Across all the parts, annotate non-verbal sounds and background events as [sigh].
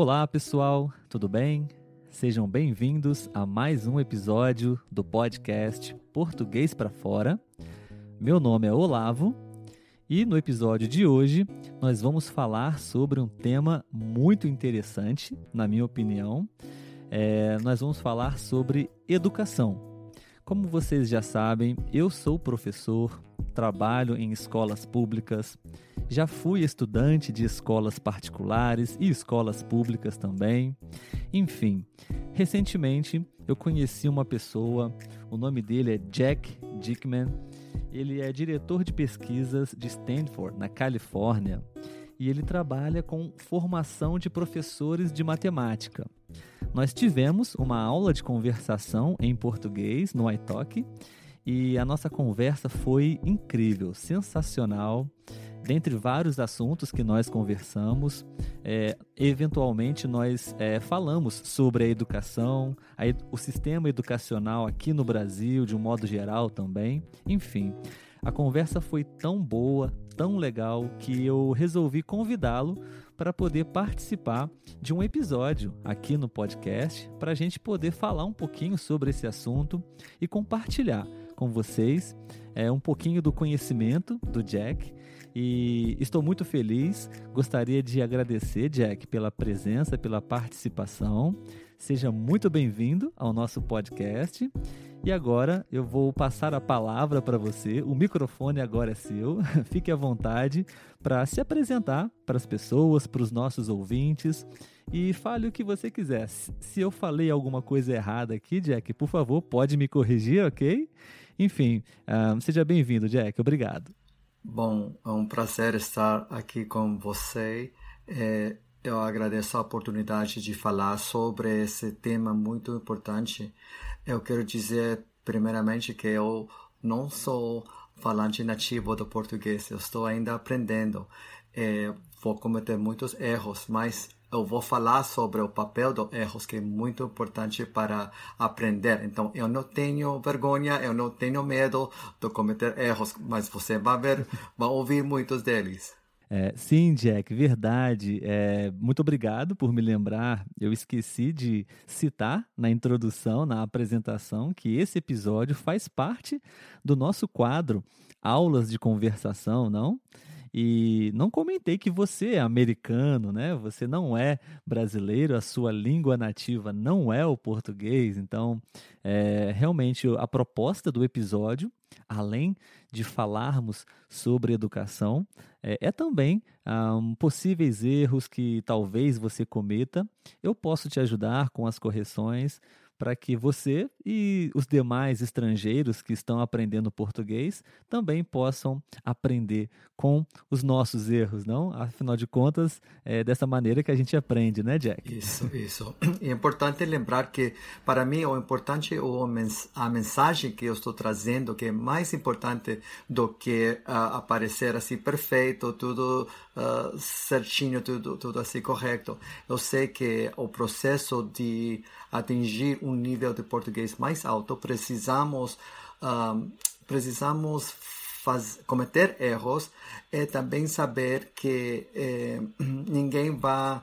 Olá, pessoal, tudo bem? Sejam bem-vindos a mais um episódio do podcast Português para Fora. Meu nome é Olavo e no episódio de hoje nós vamos falar sobre um tema muito interessante, na minha opinião. É, nós vamos falar sobre educação. Como vocês já sabem, eu sou professor, trabalho em escolas públicas, já fui estudante de escolas particulares e escolas públicas também. Enfim, recentemente eu conheci uma pessoa, o nome dele é Jack Dickman. Ele é diretor de pesquisas de Stanford, na Califórnia, e ele trabalha com formação de professores de matemática. Nós tivemos uma aula de conversação em português no iTalk e a nossa conversa foi incrível, sensacional. Dentre vários assuntos que nós conversamos, é, eventualmente nós é, falamos sobre a educação, a, o sistema educacional aqui no Brasil, de um modo geral também. Enfim, a conversa foi tão boa, tão legal, que eu resolvi convidá-lo para poder participar de um episódio aqui no podcast, para a gente poder falar um pouquinho sobre esse assunto e compartilhar com vocês é, um pouquinho do conhecimento do Jack e estou muito feliz. Gostaria de agradecer, Jack, pela presença, pela participação. Seja muito bem-vindo ao nosso podcast. E agora eu vou passar a palavra para você. O microfone agora é seu. [laughs] Fique à vontade para se apresentar para as pessoas, para os nossos ouvintes e fale o que você quiser. Se eu falei alguma coisa errada aqui, Jack, por favor, pode me corrigir, ok? Enfim, uh, seja bem-vindo, Jack. Obrigado. Bom, é um prazer estar aqui com você. É, eu agradeço a oportunidade de falar sobre esse tema muito importante. Eu quero dizer, primeiramente, que eu não sou falante nativo do português, eu estou ainda aprendendo. É, vou cometer muitos erros, mas eu vou falar sobre o papel dos erros, que é muito importante para aprender. Então, eu não tenho vergonha, eu não tenho medo de cometer erros, mas você vai ver, vai ouvir muitos deles. É, sim, Jack, verdade. É, muito obrigado por me lembrar. Eu esqueci de citar na introdução, na apresentação, que esse episódio faz parte do nosso quadro Aulas de Conversação, não? E não comentei que você é americano, né? Você não é brasileiro, a sua língua nativa não é o português. Então, é, realmente, a proposta do episódio, além de falarmos sobre educação, é, é também um, possíveis erros que talvez você cometa. Eu posso te ajudar com as correções para que você e os demais estrangeiros que estão aprendendo português também possam aprender com os nossos erros, não? Afinal de contas, é dessa maneira que a gente aprende, né, Jack? Isso, isso. [clears throat] É importante lembrar que, para mim, o importante é a mensagem que eu estou trazendo, que é mais importante do que uh, aparecer assim perfeito, tudo uh, certinho, tudo, tudo assim correto. Eu sei que o processo de atingir um nível de português mais alto, precisamos, um, precisamos faz, cometer erros e também saber que eh, [clears throat] ninguém vai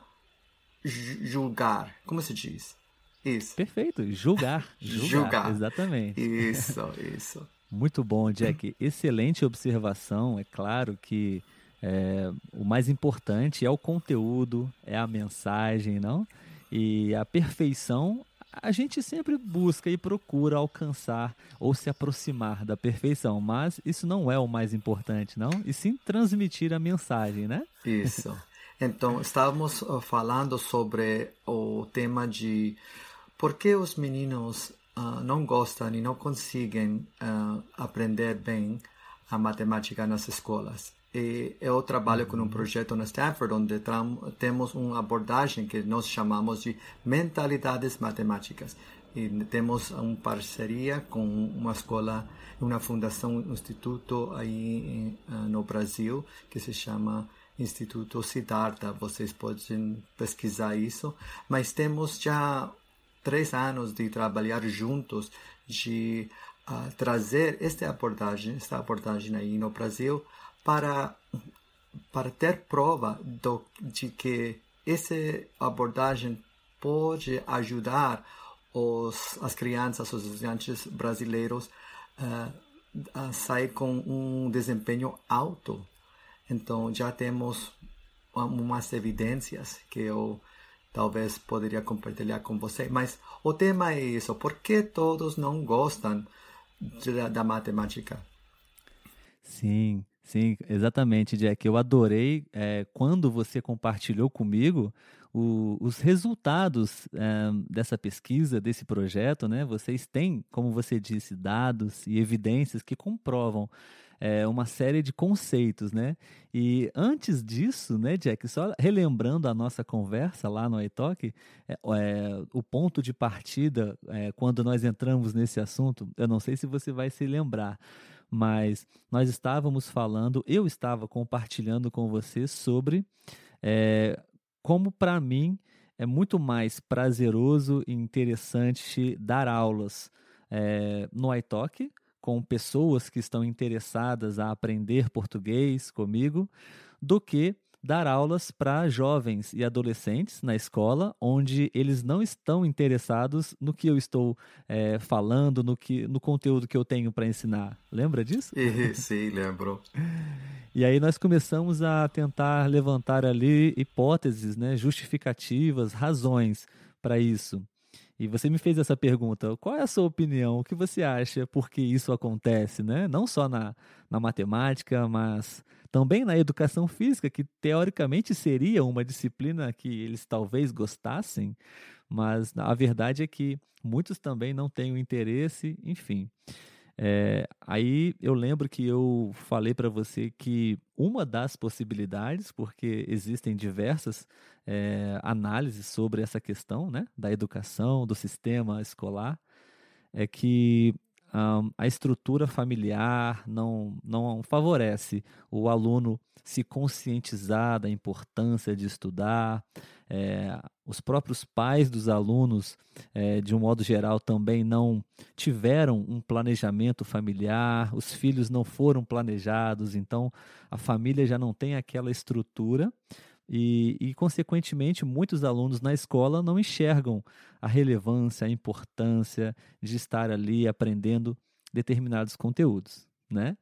julgar. Como se diz? Isso. Perfeito, julgar. [laughs] Julgar, julgar. exatamente. Isso, [laughs] isso. Muito bom, Jack. Excelente observação. É claro que é, o mais importante é o conteúdo, é a mensagem, não? E a perfeição a gente sempre busca e procura alcançar ou se aproximar da perfeição, mas isso não é o mais importante, não? E sim transmitir a mensagem, né? Isso. Então, estávamos falando sobre o tema de por que os meninos uh, não gostam e não conseguem uh, aprender bem a matemática nas escolas. Eu trabalho com um projeto na Stanford onde temos uma abordagem que nós chamamos de mentalidades matemáticas. E temos uma parceria com uma escola, uma fundação, um instituto aí no Brasil que se chama Instituto Siddhartha. Vocês podem pesquisar isso. Mas temos já três anos de trabalhar juntos, de uh, trazer esta abordagem, esta abordagem aí no Brasil para para ter prova do, de que essa abordagem pode ajudar os, as crianças, os estudantes brasileiros uh, a sair com um desempenho alto. Então já temos umas evidências que eu talvez poderia compartilhar com você. Mas o tema é isso: por que todos não gostam da, da matemática? Sim, sim, exatamente, Jack. Eu adorei é, quando você compartilhou comigo o, os resultados é, dessa pesquisa, desse projeto, né? Vocês têm, como você disse, dados e evidências que comprovam é, uma série de conceitos, né? E antes disso, né, Jack, só relembrando a nossa conversa lá no iTalk, o ponto de partida, quando nós entramos nesse assunto, eu não sei se você vai se lembrar, mas nós estávamos falando, eu estava compartilhando com você sobre é, como para mim é muito mais prazeroso e interessante dar aulas é, no iTalk com pessoas que estão interessadas a aprender português comigo, do que dar aulas para jovens e adolescentes na escola, onde eles não estão interessados no que eu estou é, falando, no, que, no conteúdo que eu tenho para ensinar. Lembra disso? [laughs] Sim, lembro. E aí nós começamos a tentar levantar ali hipóteses, né, justificativas, razões para isso. E você me fez essa pergunta: qual é a sua opinião? O que você acha por que isso acontece, né? Não só na, na matemática, mas também na educação física, que teoricamente seria uma disciplina que eles talvez gostassem, mas a verdade é que muitos também não têm o interesse, enfim. É, aí eu lembro que eu falei para você que uma das possibilidades, porque existem diversas é, análises sobre essa questão né, da educação, do sistema escolar, é que um, a estrutura familiar não, não favorece o aluno se conscientizar da importância de estudar. É, os próprios pais dos alunos, é, de um modo geral, também não tiveram um planejamento familiar, os filhos não foram planejados, então a família já não tem aquela estrutura. E, e, consequentemente, muitos alunos na escola não enxergam a relevância, a importância de estar ali aprendendo determinados conteúdos, né?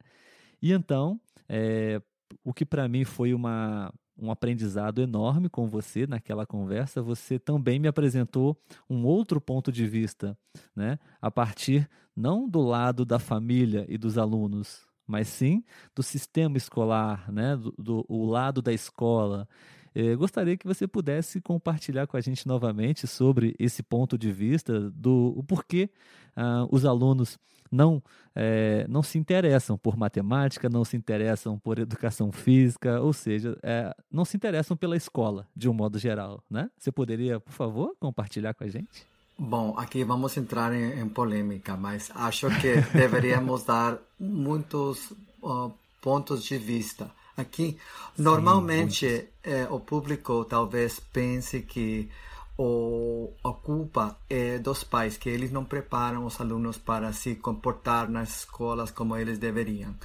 E então, é, o que para mim foi uma, um aprendizado enorme com você naquela conversa, você também me apresentou um outro ponto de vista, né? A partir não do lado da família e dos alunos, mas sim do sistema escolar, né? do, do o lado da escola. Eu gostaria que você pudesse compartilhar com a gente novamente sobre esse ponto de vista do o porquê uh, os alunos não, é, não se interessam por matemática, não se interessam por educação física, ou seja, é, não se interessam pela escola, de um modo geral. Né? Você poderia, por favor, compartilhar com a gente? Bom, aqui vamos entrar em, em polêmica, mas acho que [laughs] deveríamos dar muitos uh, pontos de vista. Aqui, Sim, normalmente, é, o público talvez pense que o, a culpa é dos pais, que eles não preparam os alunos para se comportar nas escolas como eles deveriam.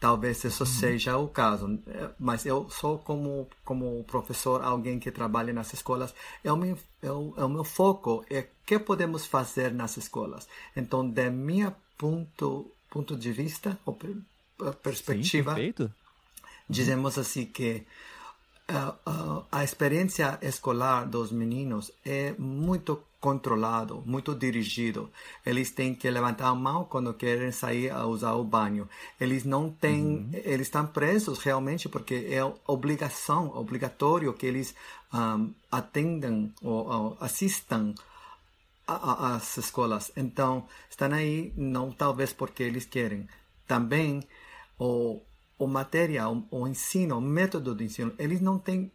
Talvez isso uhum. seja o caso, é, mas eu sou como como professor, alguém que trabalha nas escolas, é o meu, é o, é o meu foco é o que podemos fazer nas escolas. Então, da minha ponto ponto de vista ou perspectiva, Sim, dizemos assim que uh, uh, a experiência escolar dos meninos é muito controlado, muito dirigido. Eles têm que levantar a mão quando querem sair a usar o banho. Eles não têm, uhum. eles estão presos realmente porque é obrigação, obrigatório que eles um, atendam ou, ou assistam às escolas. Então, estão aí não talvez porque eles querem. Também o o material, o ensino, o método de ensino, eles não têm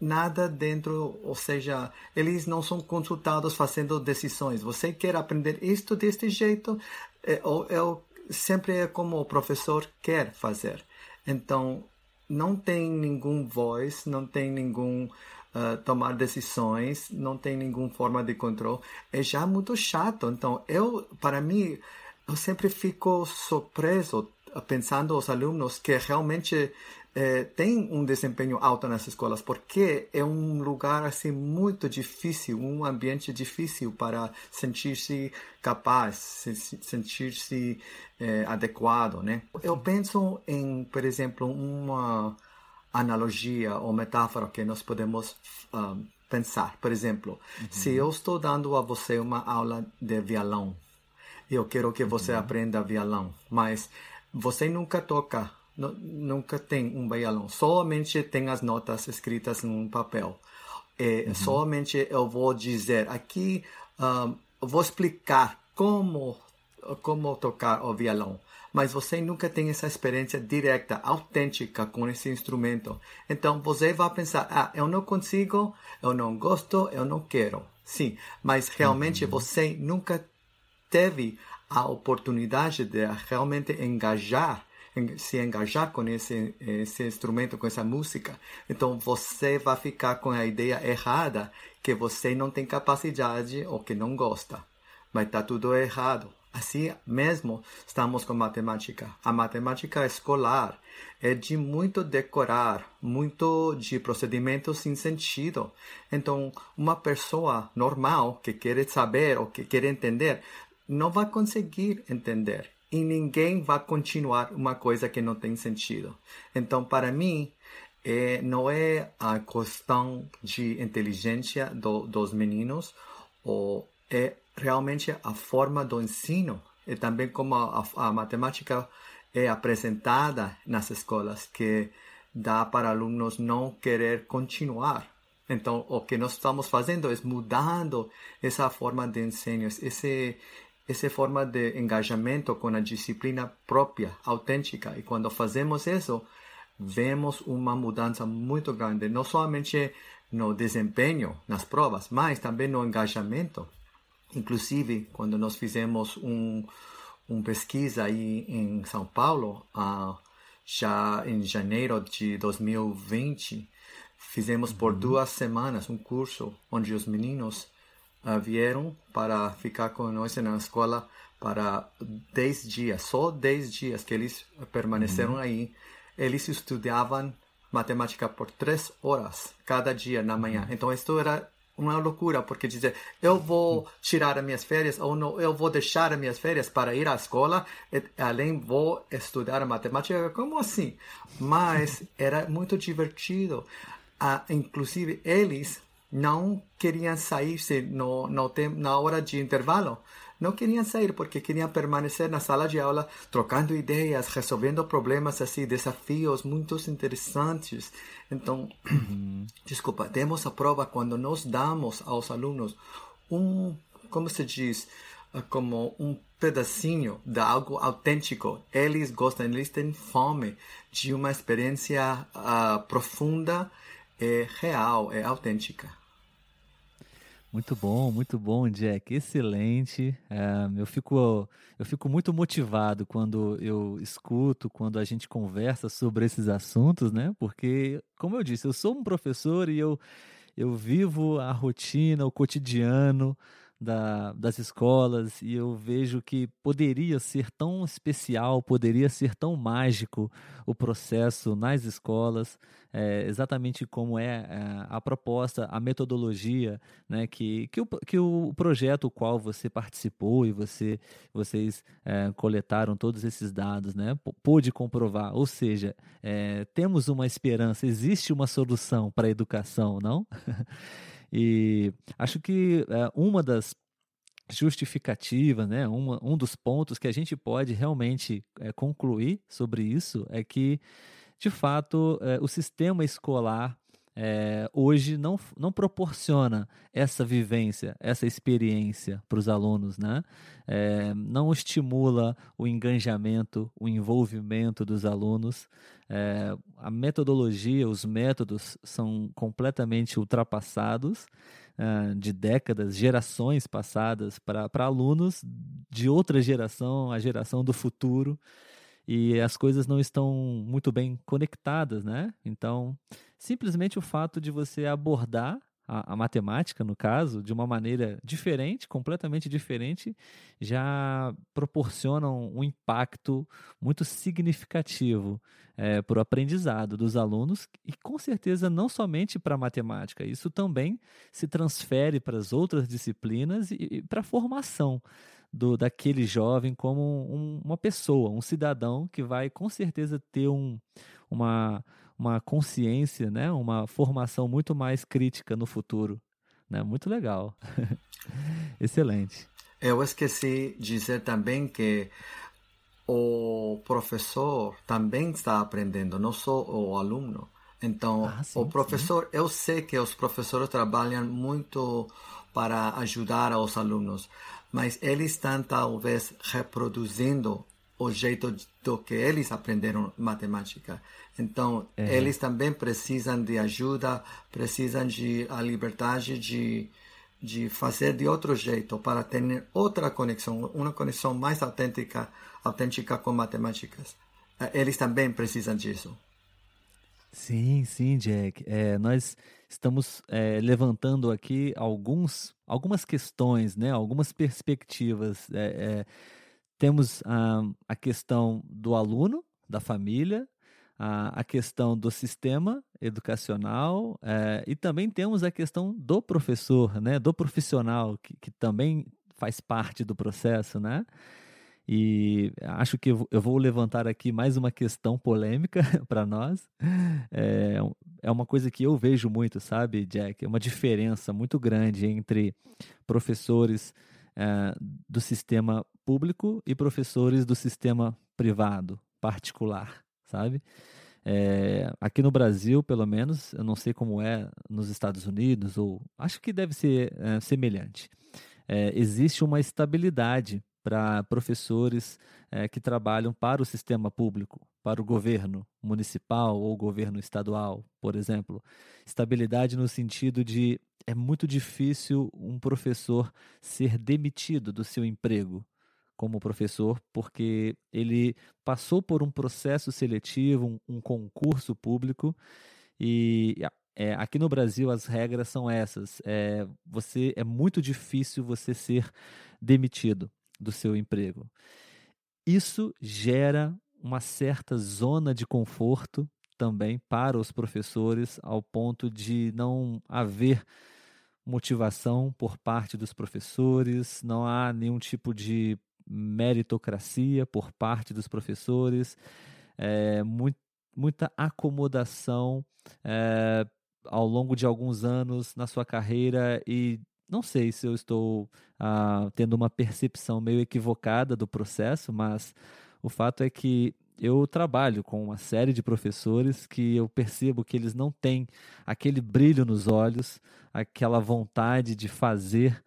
nada dentro, ou seja, eles não são consultados fazendo decisões. Você quer aprender isto deste jeito, é, é, sempre é como o professor quer fazer. Então, não tem nenhum voz, não tem nenhum uh, tomar decisões, não tem nenhuma forma de controle. É já muito chato. Então, eu, para mim, eu sempre fico surpreso pensando os alunos que realmente eh, tem um desempenho alto nas escolas, porque é um lugar assim muito difícil, um ambiente difícil para sentir-se capaz, sentir-se eh, adequado, né? Eu penso em, por exemplo, uma analogia ou metáfora que nós podemos um, pensar. Por exemplo, uhum. se eu estou dando a você uma aula de violão, eu quero que você uhum. aprenda violão, mas você nunca toca nunca tem um violão, somente tem as notas escritas em um papel. É, uhum. Somente eu vou dizer aqui, um, vou explicar como como tocar o violão, mas você nunca tem essa experiência direta, autêntica com esse instrumento. Então você vai pensar, ah, eu não consigo, eu não gosto, eu não quero. Sim, mas realmente uhum. você nunca teve a oportunidade de realmente engajar se engajar com esse, esse instrumento, com essa música, então você vai ficar com a ideia errada que você não tem capacidade ou que não gosta. Mas está tudo errado. Assim mesmo estamos com matemática. A matemática escolar é de muito decorar, muito de procedimentos sem sentido. Então, uma pessoa normal que quer saber ou que quer entender não vai conseguir entender e ninguém vai continuar uma coisa que não tem sentido. Então, para mim, é, não é a questão de inteligência do, dos meninos, ou é realmente a forma do ensino e também como a, a, matemática é apresentada nas escolas, que dá para alunos não querer continuar. Então, o que nós estamos fazendo é mudando essa forma de ensino, esse, essa forma de engajamento com a disciplina própria, autêntica. E quando fazemos isso, vemos uma mudança muito grande, não somente no desempenho nas provas, mas também no engajamento. Inclusive, quando nós fizemos um, uma pesquisa aí em São Paulo, uh, já em janeiro de 2020, fizemos por uhum. duas semanas um curso onde os meninos vieram para ficar conosco na escola para 10 dias, só 10 dias que eles permaneceram uhum. aí. Eles estudavam matemática por 3 horas cada dia na manhã. Uhum. Então, isso era uma loucura, porque dizer, eu vou tirar as minhas férias ou não, eu vou deixar as minhas férias para ir à escola, e, além vou estudar matemática, como assim? Mas era muito divertido. Ah, inclusive, eles não queriam sair no, no na hora de intervalo. Não queriam sair porque queriam permanecer na sala de aula trocando ideias, resolvendo problemas assim, desafios muito interessantes. Então, uhum. [clears throat] desculpa, demos a prova quando nós damos aos alunos um, como se diz, ah, como um pedacinho de algo autêntico. Eles gostam, eles têm fome de uma experiência uh, profunda, é real, é autêntica. Muito bom, muito bom, Jack. Excelente. É, eu, fico, eu fico muito motivado quando eu escuto, quando a gente conversa sobre esses assuntos, né? Porque, como eu disse, eu sou um professor e eu, eu vivo a rotina, o cotidiano da, das escolas e eu vejo que poderia ser tão especial, poderia ser tão mágico o processo nas escolas, é, exatamente como é, é a proposta, a metodologia, né, que, que, o, que o projeto o qual você participou e você, vocês é, coletaram todos esses dados, né, pôde comprovar. Ou seja, é, temos uma esperança, existe uma solução para a educação, não? [laughs] E acho que é, uma das justificativas, né, uma, um dos pontos que a gente pode realmente é, concluir sobre isso é que, de fato, é, o sistema escolar é, hoje não, não proporciona essa vivência, essa experiência para os alunos, né? É, não estimula o engajamento, o envolvimento dos alunos. É, a metodologia, os métodos são completamente ultrapassados uh, de décadas, gerações passadas para alunos de outra geração, a geração do futuro, e as coisas não estão muito bem conectadas, né? Então, simplesmente o fato de você abordar a, a, matemática, no caso, de uma maneira diferente, completamente diferente, já proporcionam um impacto muito significativo é, para o aprendizado dos alunos e, com certeza, não somente para a matemática, isso também se transfere para as outras disciplinas e, e para a formação. Do, daquele jovem como um, uma pessoa, um cidadão que vai com certeza ter um, uma, uma consciência, né? uma formação muito mais crítica no futuro. Né? Muito legal. [laughs] Excelente. Eu esqueci de dizer também que o professor também está aprendendo, não só o aluno. Então, ah, sim, o professor, sim. eu sei que os professores trabalham muito para ajudar os alunos, mas eles estão talvez reproduzindo o jeito do que eles aprenderam matemática. Então, é. eles também precisam de ajuda, precisam de a liberdade de, de fazer de outro jeito para ter outra conexão, uma conexão mais autêntica, autêntica com matemáticas. Eh, eles também precisam disso. Sim, sim, Jack. É, nós estamos é, levantando aqui alguns, algumas questões, né? algumas perspectivas. É, temos a, a questão do aluno, da família, a, a questão do sistema educacional é, e também temos a questão do professor, né, do profissional, que, que também faz parte do processo, né? E acho que eu vou levantar aqui mais uma questão polêmica [laughs] para nós. É, é uma coisa que eu vejo muito, sabe, Jack? É uma diferença muito grande entre professores é, do sistema público e professores do sistema privado, particular, sabe? É, aqui no Brasil, pelo menos, eu não sei como é nos Estados Unidos, ou acho que deve ser é, semelhante. É, existe uma estabilidade para professores é, que trabalham para o sistema público, para o governo municipal ou governo estadual, por exemplo. Estabilidade no sentido de é muito difícil um professor ser demitido do seu emprego como professor, porque ele passou por um processo seletivo, um, um concurso público, e é, aqui no Brasil as regras são essas. É, você é muito difícil você ser demitido do seu emprego. Isso gera uma certa zona de conforto também para os professores, ao ponto de não haver motivação por parte dos professores, não há nenhum tipo de meritocracia por parte dos professores, é, muito, muita acomodação é, ao longo de alguns anos na sua carreira e não sei se eu estou ah, tendo uma percepção meio equivocada do processo, mas o fato é que eu trabalho com uma série de professores que eu percebo que eles não têm aquele brilho nos olhos, aquela vontade de fazer.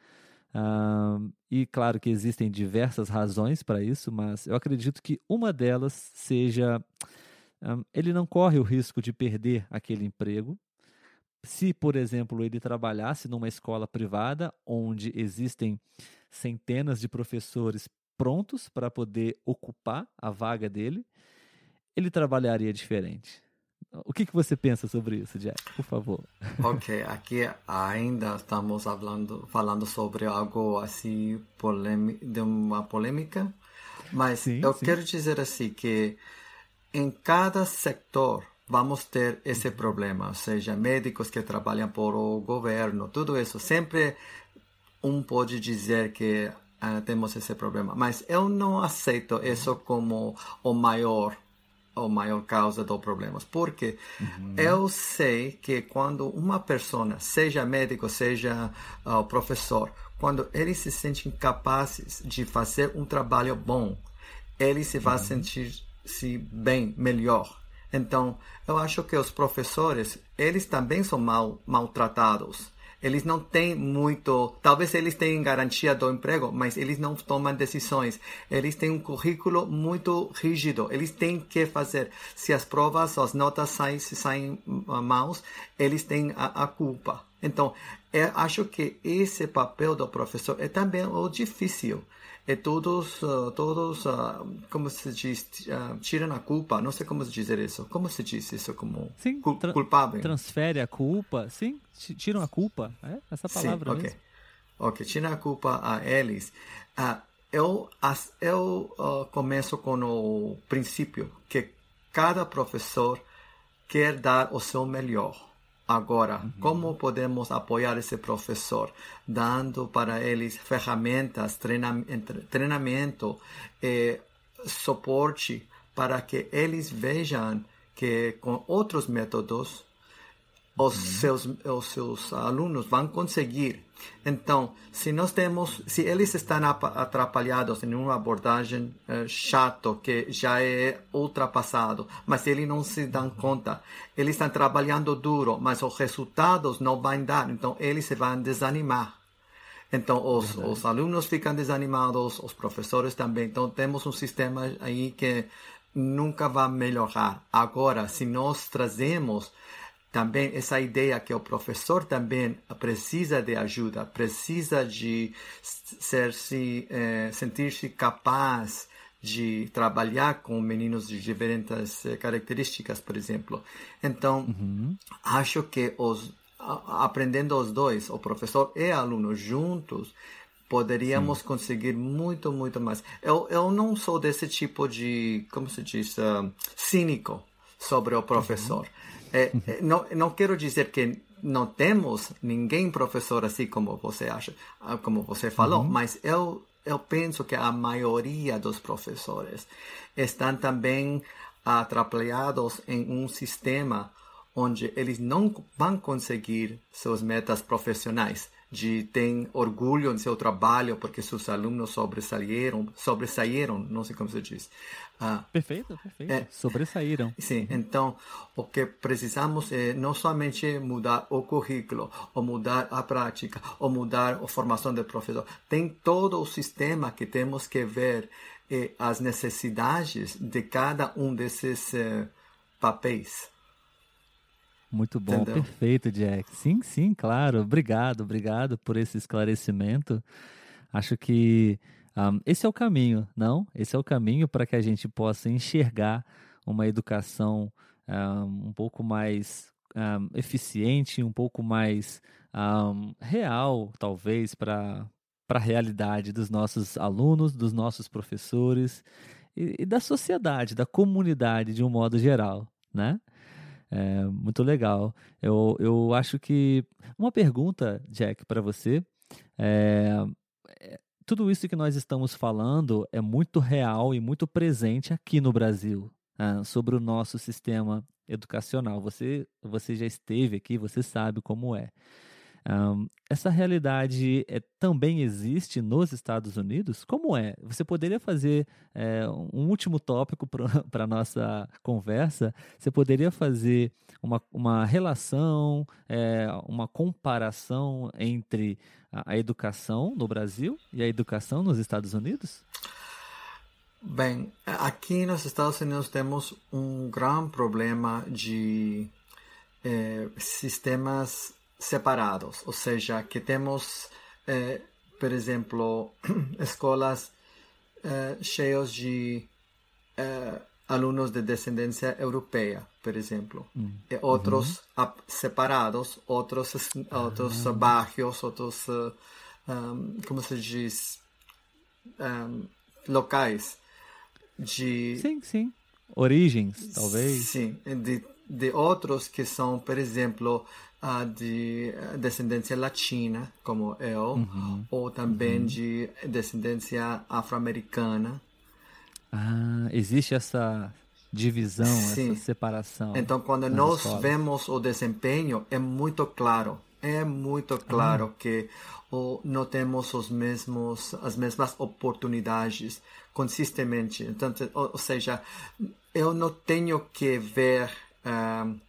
Uh, e claro que existem diversas razões para isso, mas eu acredito que uma delas seja um, ele não corre o risco de perder aquele emprego. Se, por exemplo, ele trabalhasse numa escola privada onde existem centenas de professores prontos para poder ocupar a vaga dele, ele trabalharia diferente. O que, que você pensa sobre isso, Jack? Por favor. Ok, aqui ainda estamos falando, falando sobre algo assim de uma polêmica, mas sim, eu sim. quero dizer assim que em cada setor vamos ter esse problema, ou seja, médicos que trabalham por o governo, tudo isso. Sempre um pode dizer que uh, temos esse problema, mas eu não aceito isso como o maior a maior causa dos problemas. Porque uhum. eu sei que quando uma pessoa, seja médico, seja uh, professor, quando eles se sentem capazes de fazer um trabalho bom, ele se vai uhum. sentir se bem, melhor. Então, eu acho que os professores, eles também são mal maltratados. Eles não têm muito, talvez eles tenham garantia do emprego, mas eles não tomam decisões. Eles têm um currículo muito rígido. Eles têm que fazer. Se as provas, as notas saem, saem maus, eles têm a, a culpa. Então, eu acho que esse papel do professor é também o difícil todos, uh, todos uh, como se diz, uh, tiram a culpa. Não sei como dizer isso. Como se diz isso como sim, cul tra culpável? Transfere a culpa, sim, tiram a culpa. É essa palavra sim, ok. Mesmo. Ok, tiram a culpa a eles. Uh, eu as, eu começo com o princípio que cada professor quer dar o seu melhor Agora, uhum. como podemos apoiar esse professor? Dando para eles ferramentas, treinamento, treinamento e suporte para que eles vejam que com outros métodos os, uhum. seus, os seus alunos vão conseguir. Então, se nós temos, se eles estão atrapalhados em uma abordagem uh, chato que já é ultrapassado, mas eles não se dão conta, eles estão trabalhando duro, mas os resultados não vão dar, então eles se vão desanimar. Então, os, os alunos ficam desanimados, os professores também. Então, temos um sistema aí que nunca vai melhorar. Agora, se nós trazemos também essa ideia que o professor também precisa de ajuda, precisa de ser se eh, sentir-se capaz de trabalhar com meninos de diferentes eh, características, por exemplo. Então, uhum. acho que os aprendendo os dois, o professor e aluno juntos, poderíamos Sim. conseguir muito, muito mais. Eu, eu não sou desse tipo de, como se diz, uh, cínico sobre o professor. Uhum. É, é, não, não quero dizer que não temos ninguém professor assim como você acha, ah, como você falou, uhum. mas eu, eu penso que a maioria dos professores estão também atrapalhados em um sistema onde eles não vão conseguir suas metas profissionais de ter orgulho em seu trabalho porque seus alunos sobressaíram, sobressaíram, não sei como se diz. Ah, perfeito, perfeito. É, sobressaíram. Sim, então o que precisamos é não somente mudar o currículo, ou mudar a prática, ou mudar a formação do professor. Tem todo o sistema que temos que ver eh, as necessidades de cada um desses eh, papéis. Muito bom, Entendeu? perfeito, Jack. Sim, sim, claro. Obrigado, obrigado por esse esclarecimento. Acho que um, esse é o caminho, não? Esse é o caminho para que a gente possa enxergar uma educação um, um pouco mais um, eficiente, um pouco mais real, talvez, para a realidade dos nossos alunos, dos nossos professores e, e da sociedade, da comunidade de um modo geral, né? É, muito legal. Eu, eu acho que. Uma pergunta, Jack, para você. É, é, tudo isso que nós estamos falando é muito real e muito presente aqui no Brasil, né, sobre o nosso sistema educacional. Você, você já esteve aqui, você sabe como é. Um, essa realidade é, também existe nos Estados Unidos? Como é? Você poderia fazer é, um último tópico para [laughs] a nossa conversa? Você poderia fazer uma, uma relação, é, uma comparação entre a, a educação no Brasil e a educação nos Estados Unidos? Bem, aqui nos Estados Unidos temos um grande problema de sistemas separados, ou seja, que temos, eh, por exemplo, [clears throat] escolas eh, cheias de eh, alunos de descendência europeia, por exemplo, mm. e outros uhum. separados, outros outros ah. bairros, outros um, eh, como se diz um, locais de sim sim origens talvez sim de de outros que são por exemplo uh, de descendência latina, como eu, uhum. ou também uhum. de descendência afro-americana. Ah, existe essa divisão, Sim. essa separação. Então, quando nós escolas. vemos o desempenho, é muito claro. É muito claro ah. que ou não temos os mesmos as mesmas oportunidades consistentemente. Então, ou, ou seja, eu não tenho que ver um,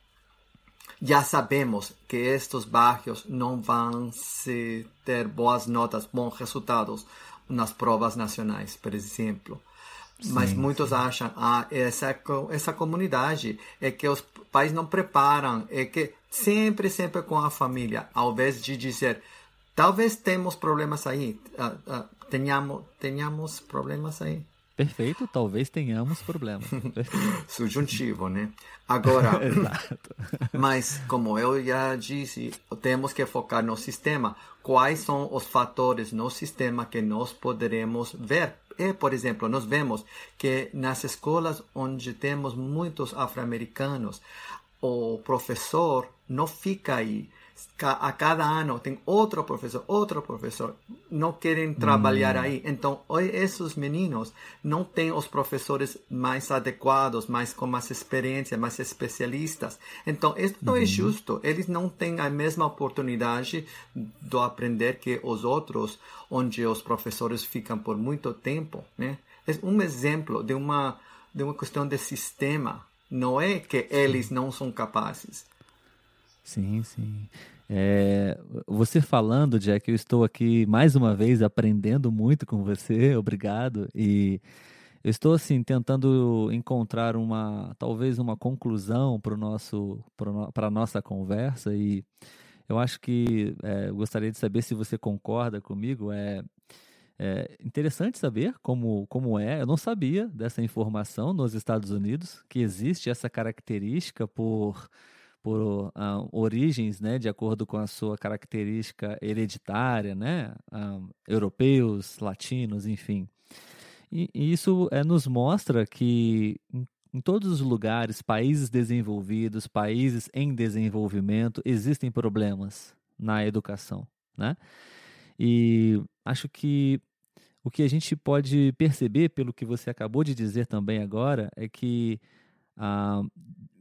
já sabemos que estes bairros não vão se ter boas notas, bons resultados nas provas nacionais, por exemplo. Sim, Mas muitos sim. acham, ah, essa, essa comunidade é que os pais não preparam, é que sempre, sempre com a família, ao invés de dizer, talvez temos problemas aí, uh, uh, tenhamos, tenhamos problemas aí. Perfeito, talvez tenhamos problemas. [laughs] Subjuntivo, né? Agora, [laughs] mas como eu já disse, temos que focar no sistema. Quais são os fatores no sistema que nós poderemos ver? E, por exemplo, nós vemos que nas escolas onde temos muitos afro-americanos, o professor não fica aí a cada ano tem outro professor, outro professor, não querem trabalhar hum. aí. Então, esses meninos não têm os professores mais adequados, mais com mais experiência, mais especialistas. Então, isso não é uhum. é justo. Eles não têm a mesma oportunidade de aprender que os outros, onde os professores ficam por muito tempo, né? É um exemplo de uma de uma questão de sistema. Não é que eles não são capazes. Sim, sim. É, você falando, Jack, eu estou aqui mais uma vez aprendendo muito com você, [laughs] obrigado. E eu estou assim tentando encontrar uma, talvez uma conclusão para nosso, para a nossa conversa. E eu acho que é, eu gostaria de saber se você concorda comigo. É, é interessante saber como, como é. Eu não sabia dessa informação nos Estados Unidos que existe essa característica por por uh, origens, né, de acordo com a sua característica hereditária, né, uh, europeus, latinos, enfim. E, e isso é, nos mostra que em, em todos os lugares, países desenvolvidos, países em desenvolvimento, existem problemas na educação, né? E acho que o que a gente pode perceber, pelo que você acabou de dizer também agora, é que ah,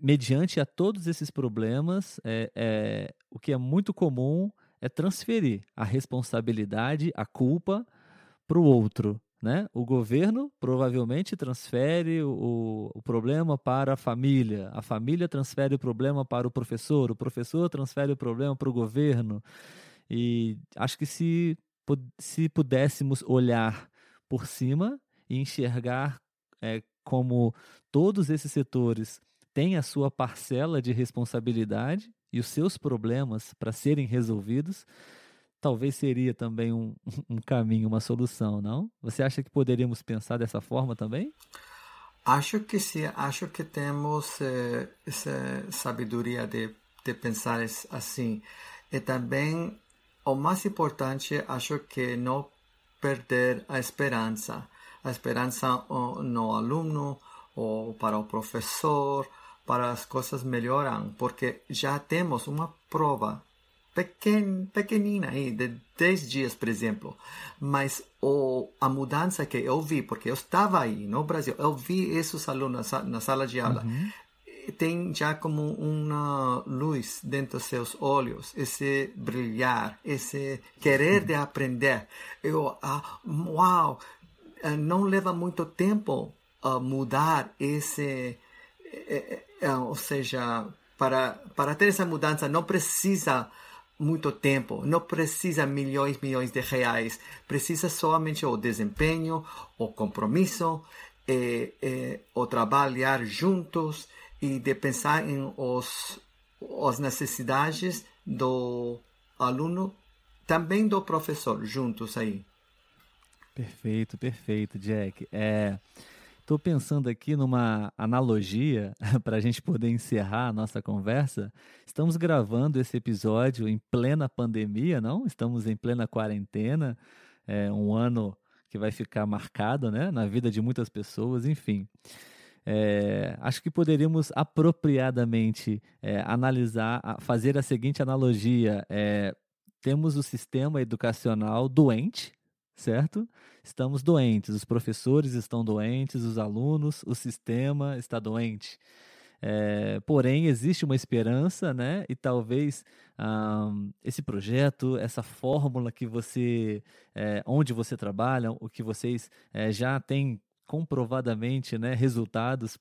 mediante a todos esses problemas, é, é, o que é muito comum é transferir a responsabilidade, a culpa para o outro. Né? O governo provavelmente transfere o, o problema para a família, a família transfere o problema para o professor, o professor transfere o problema para o governo. E acho que se, se pudéssemos olhar por cima e enxergar é, como todos esses setores tem a sua parcela de responsabilidade e os seus problemas para serem resolvidos, talvez seria também um, [laughs] um caminho, uma solução, não? Você acha que poderíamos pensar dessa forma também? Acho que sim, acho que temos eh, essa sabedoria de, de pensar assim. E também, o mais importante, acho que não perder a esperança. A esperança no aluno, ou para o professor, para as coisas melhoram, porque já temos uma prova pequen, pequenina aí, de 10 dias, por exemplo. Mas o, a mudança que eu vi, porque eu estava aí no Brasil, eu vi esses alunos na sala de aula. Uhum. Tem já como uma luz dentro dos seus olhos, esse brilhar, esse querer de aprender. Eu, ah, uau, eh, não leva muito tempo a mudar esse é, é, ou seja, para, para ter essa mudança não precisa muito tempo, não precisa milhões, milhões de reais, precisa somente o desempenho, o compromisso, é, é, o trabalhar juntos e de pensar em os, as necessidades do aluno, também do professor, juntos aí. Perfeito, perfeito, Jack. É, Estou pensando aqui numa analogia [laughs] para a gente poder encerrar a nossa conversa. Estamos gravando esse episódio em plena pandemia, não? Estamos em plena quarentena, é um ano que vai ficar marcado né, na vida de muitas pessoas, enfim. É, acho que poderíamos apropriadamente é, analisar, fazer a seguinte analogia: é, temos o sistema educacional doente, certo? Estamos doentes, os professores estão doentes, os alunos, o sistema está doente. É, porém, existe uma esperança, né? E talvez um, esse projeto, essa fórmula que você, é, onde você trabalha, o que vocês é, já têm comprovadamente né, resultados,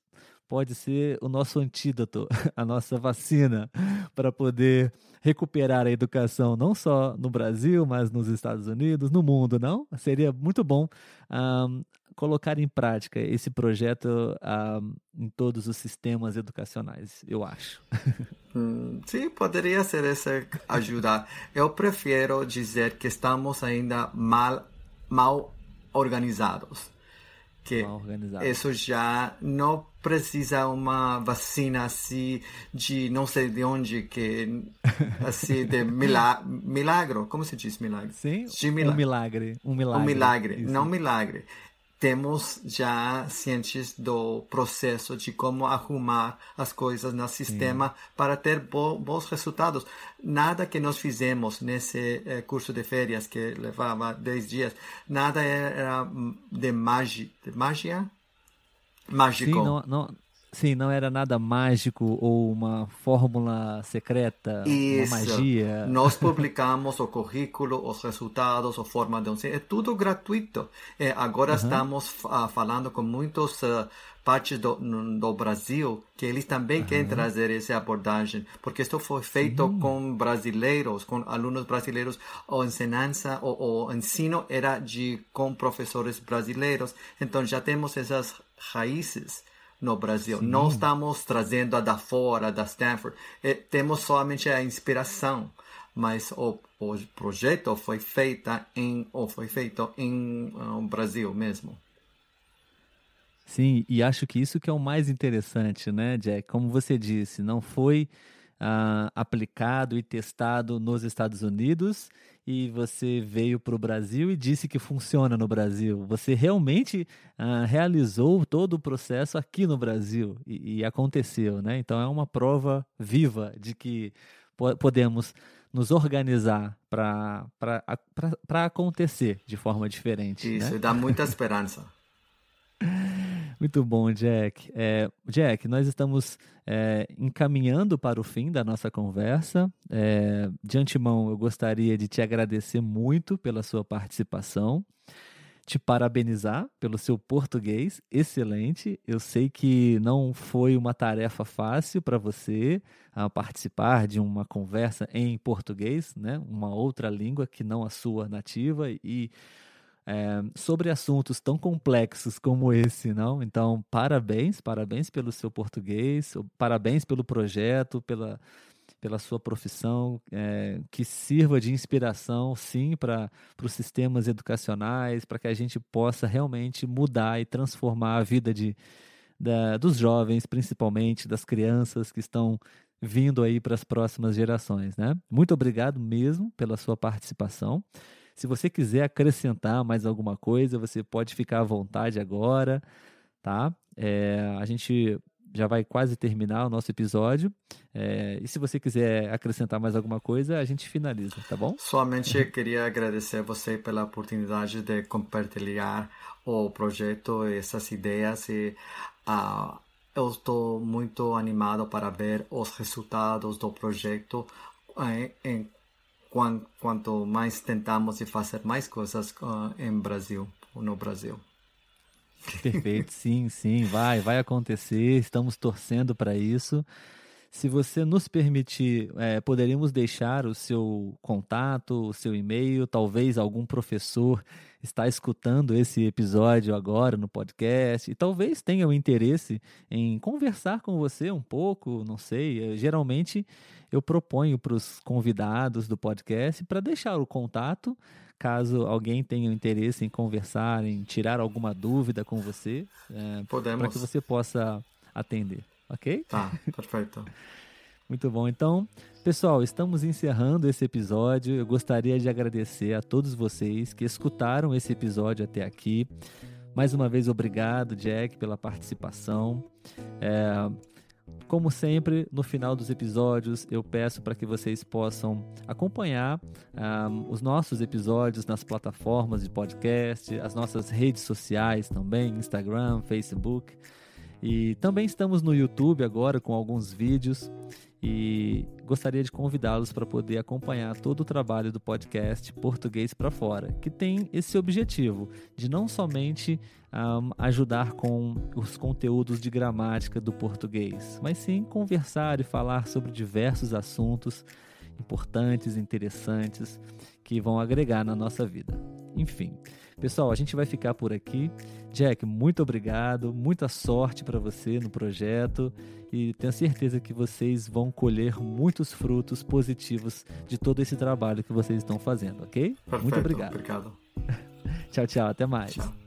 pode ser o nosso antídoto, [laughs] a nossa vacina para poder recuperar a educação não só no Brasil, mas nos Estados Unidos, no mundo, não? Seria muito bom um, colocar em prática esse projeto um, em todos os sistemas educacionais, eu acho. [laughs] Hum, sim, poderia ser essa ajuda. Eu prefiro dizer que estamos ainda mal, mal organizados que isso já não precisa uma vacina assim de não sei de onde que [laughs] assim de mila milagre como se diz milagre? Sim de mila um milagre um milagre. Um milagre não milagre temos já cientes do processo de como arrumar as coisas no sistema Sim. para ter bo bons resultados. Nada que nós fizemos nesse eh, curso de férias que levava 10 dias, nada era de, magi de magia. Mágico. Sim, não, não, Sim, não era nada mágico ou uma fórmula secreta, Isso. uma magia. Nós [laughs] publicamos o currículo, os resultados, a forma de é tudo gratuito. É, agora uhum. estamos uh, falando com muitos uh, partes do, do, Brasil que eles também uhum. querem trazer essa abordagem, porque isto foi feito Sim. com brasileiros, com alunos brasileiros, a ensinança, o, o ensino era de com professores brasileiros, então já temos essas raízes no Brasil. Sim. Não estamos trazendo a da fora, da Stanford. É, temos somente a inspiração, mas o, o projeto foi feito em ou foi feito em uh, Brasil mesmo. Sim, e acho que isso que é o mais interessante, né, Jack? Como você disse, não foi uh, aplicado e testado nos Estados Unidos e você veio para o Brasil e disse que funciona no Brasil. Você realmente uh, realizou todo o processo aqui no Brasil e, e aconteceu, né? Então é uma prova viva de que po podemos nos organizar para acontecer de forma diferente. Isso, né? dá muita esperança. Muito bom, Jack. É, Jack, nós estamos é, encaminhando para o fim da nossa conversa. É, de antemão, eu gostaria de te agradecer muito pela sua participação, te parabenizar pelo seu português excelente. Eu sei que não foi uma tarefa fácil para você a participar de uma conversa em português, né? uma outra língua que não a sua nativa e é, sobre assuntos tão complexos como esse, não? Então, parabéns, parabéns pelo seu português, parabéns pelo projeto, pela, pela sua profissão, é, que sirva de inspiração, sim, para os sistemas educacionais, para que a gente possa realmente mudar e transformar a vida de, da, dos jovens, principalmente das crianças que estão vindo aí para as próximas gerações, né? Muito obrigado mesmo pela sua participação. Se você quiser acrescentar mais alguma coisa, você pode ficar à vontade agora, tá? É, a gente já vai quase terminar o nosso episódio. É, e se você quiser acrescentar mais alguma coisa, a gente finaliza, tá bom? Somente queria agradecer você pela oportunidade de compartilhar o projeto, essas ideias e uh, eu estou muito animado para ver os resultados do projeto em, em quanto mais tentamos e fazer mais coisas uh, em Brasil, no Brasil. Perfeito, sim, sim, vai, vai acontecer. Estamos torcendo para isso. Se você nos permitir, é, poderíamos deixar o seu contato, o seu e-mail, talvez algum professor está escutando esse episódio agora no podcast e talvez tenha o interesse em conversar com você um pouco, não sei. Geralmente eu proponho para os convidados do podcast para deixar o contato, caso alguém tenha interesse em conversar, em tirar alguma dúvida com você, é, para que você possa atender, ok? Tá, [laughs] perfeito. Muito bom. Então, pessoal, estamos encerrando esse episódio. Eu gostaria de agradecer a todos vocês que escutaram esse episódio até aqui. Mais uma vez, obrigado, Jack, pela participação. É, como sempre, no final dos episódios, eu peço para que vocês possam acompanhar um, os nossos episódios nas plataformas de podcast, as nossas redes sociais também, Instagram, Facebook. E também estamos no YouTube agora com alguns vídeos e gostaria de convidá-los para poder acompanhar todo o trabalho do podcast Português para Fora, que tem esse objetivo de não somente um, ajudar com os conteúdos de gramática do português, mas sim conversar e falar sobre diversos assuntos importantes, interessantes, que vão agregar na nossa vida. Enfim, pessoal, a gente vai ficar por aqui. Jack, muito obrigado, muita sorte para você no projeto e tenho certeza que vocês vão colher muitos frutos positivos de todo esse trabalho que vocês estão fazendo, ok? Perfeito, muito obrigado. Obrigado. [laughs] tchau, tchau, até mais. Tchau.